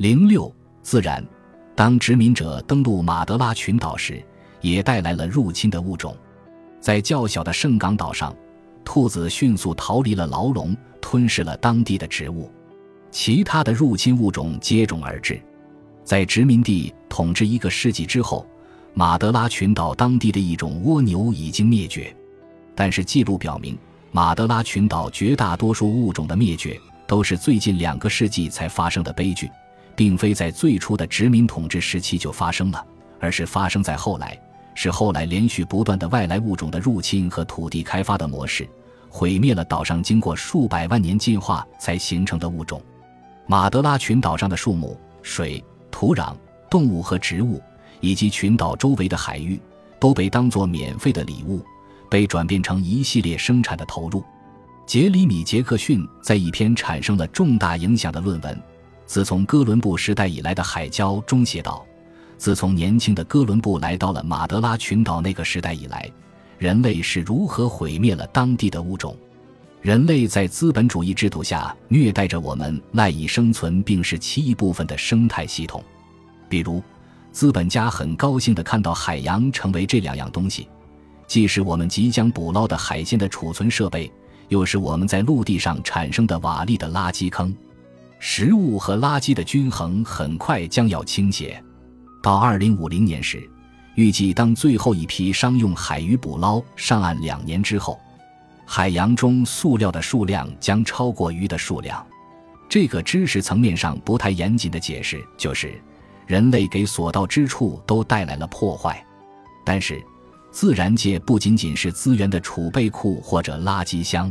零六自然，当殖民者登陆马德拉群岛时，也带来了入侵的物种。在较小的圣港岛上，兔子迅速逃离了牢笼，吞噬了当地的植物。其他的入侵物种接踵而至。在殖民地统治一个世纪之后，马德拉群岛当地的一种蜗牛已经灭绝。但是记录表明，马德拉群岛绝大多数物种的灭绝都是最近两个世纪才发生的悲剧。并非在最初的殖民统治时期就发生了，而是发生在后来，是后来连续不断的外来物种的入侵和土地开发的模式，毁灭了岛上经过数百万年进化才形成的物种。马德拉群岛上的树木、水、土壤、动物和植物，以及群岛周围的海域，都被当作免费的礼物，被转变成一系列生产的投入。杰里米·杰克逊在一篇产生了重大影响的论文。自从哥伦布时代以来的海礁中写道：“自从年轻的哥伦布来到了马德拉群岛那个时代以来，人类是如何毁灭了当地的物种？人类在资本主义制度下虐待着我们赖以生存并是其一部分的生态系统。比如，资本家很高兴地看到海洋成为这两样东西，既是我们即将捕捞的海鲜的储存设备，又是我们在陆地上产生的瓦砾的垃圾坑。”食物和垃圾的均衡很快将要倾斜，到二零五零年时，预计当最后一批商用海鱼捕捞上岸两年之后，海洋中塑料的数量将超过鱼的数量。这个知识层面上不太严谨的解释就是，人类给所到之处都带来了破坏。但是，自然界不仅仅是资源的储备库或者垃圾箱。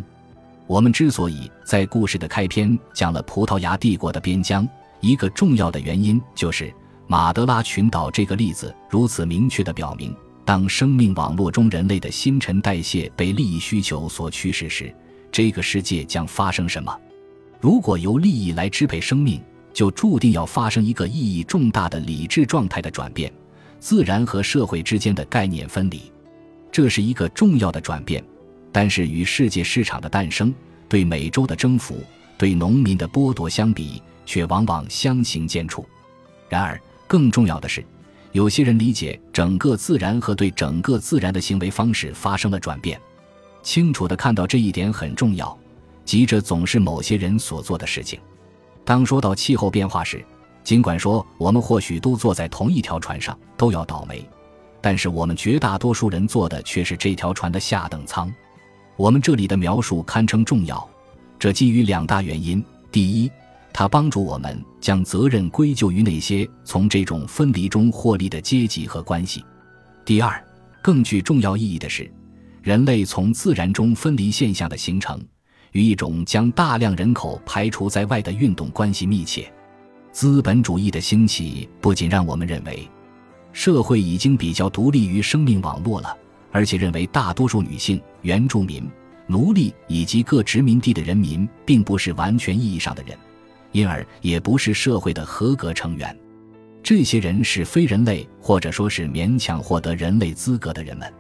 我们之所以在故事的开篇讲了葡萄牙帝国的边疆，一个重要的原因就是马德拉群岛这个例子如此明确地表明，当生命网络中人类的新陈代谢被利益需求所驱使时，这个世界将发生什么。如果由利益来支配生命，就注定要发生一个意义重大的理智状态的转变，自然和社会之间的概念分离，这是一个重要的转变。但是与世界市场的诞生、对美洲的征服、对农民的剥夺相比，却往往相形见绌。然而，更重要的是，有些人理解整个自然和对整个自然的行为方式发生了转变。清楚地看到这一点很重要。急着总是某些人所做的事情。当说到气候变化时，尽管说我们或许都坐在同一条船上，都要倒霉，但是我们绝大多数人坐的却是这条船的下等舱。我们这里的描述堪称重要，这基于两大原因：第一，它帮助我们将责任归咎于那些从这种分离中获利的阶级和关系；第二，更具重要意义的是，人类从自然中分离现象的形成与一种将大量人口排除在外的运动关系密切。资本主义的兴起不仅让我们认为社会已经比较独立于生命网络了。而且认为大多数女性、原住民、奴隶以及各殖民地的人民并不是完全意义上的人，因而也不是社会的合格成员。这些人是非人类，或者说是勉强获得人类资格的人们。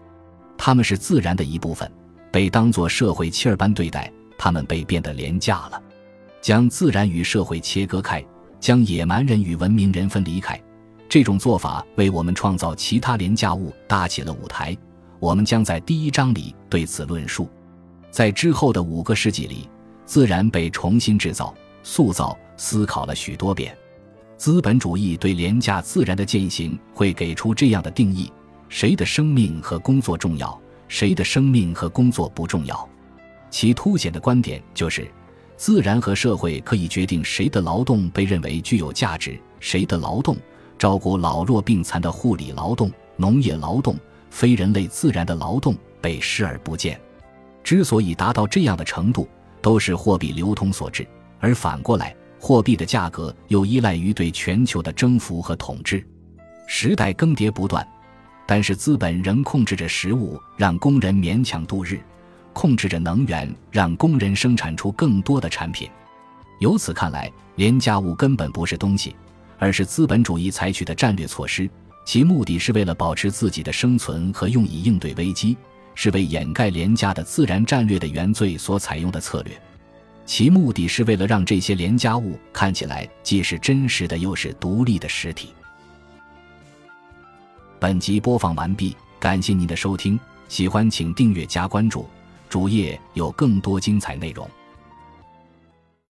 他们是自然的一部分，被当作社会妻儿般对待。他们被变得廉价了。将自然与社会切割开，将野蛮人与文明人分离开，这种做法为我们创造其他廉价物搭起了舞台。我们将在第一章里对此论述。在之后的五个世纪里，自然被重新制造、塑造、思考了许多遍。资本主义对廉价自然的践行会给出这样的定义：谁的生命和工作重要，谁的生命和工作不重要。其凸显的观点就是，自然和社会可以决定谁的劳动被认为具有价值，谁的劳动——照顾老弱病残的护理劳动、农业劳动。非人类自然的劳动被视而不见，之所以达到这样的程度，都是货币流通所致。而反过来，货币的价格又依赖于对全球的征服和统治。时代更迭不断，但是资本仍控制着食物，让工人勉强度日；控制着能源，让工人生产出更多的产品。由此看来，廉价物根本不是东西，而是资本主义采取的战略措施。其目的是为了保持自己的生存和用以应对危机，是为掩盖廉价的自然战略的原罪所采用的策略。其目的是为了让这些廉价物看起来既是真实的，又是独立的实体。本集播放完毕，感谢您的收听，喜欢请订阅加关注，主页有更多精彩内容。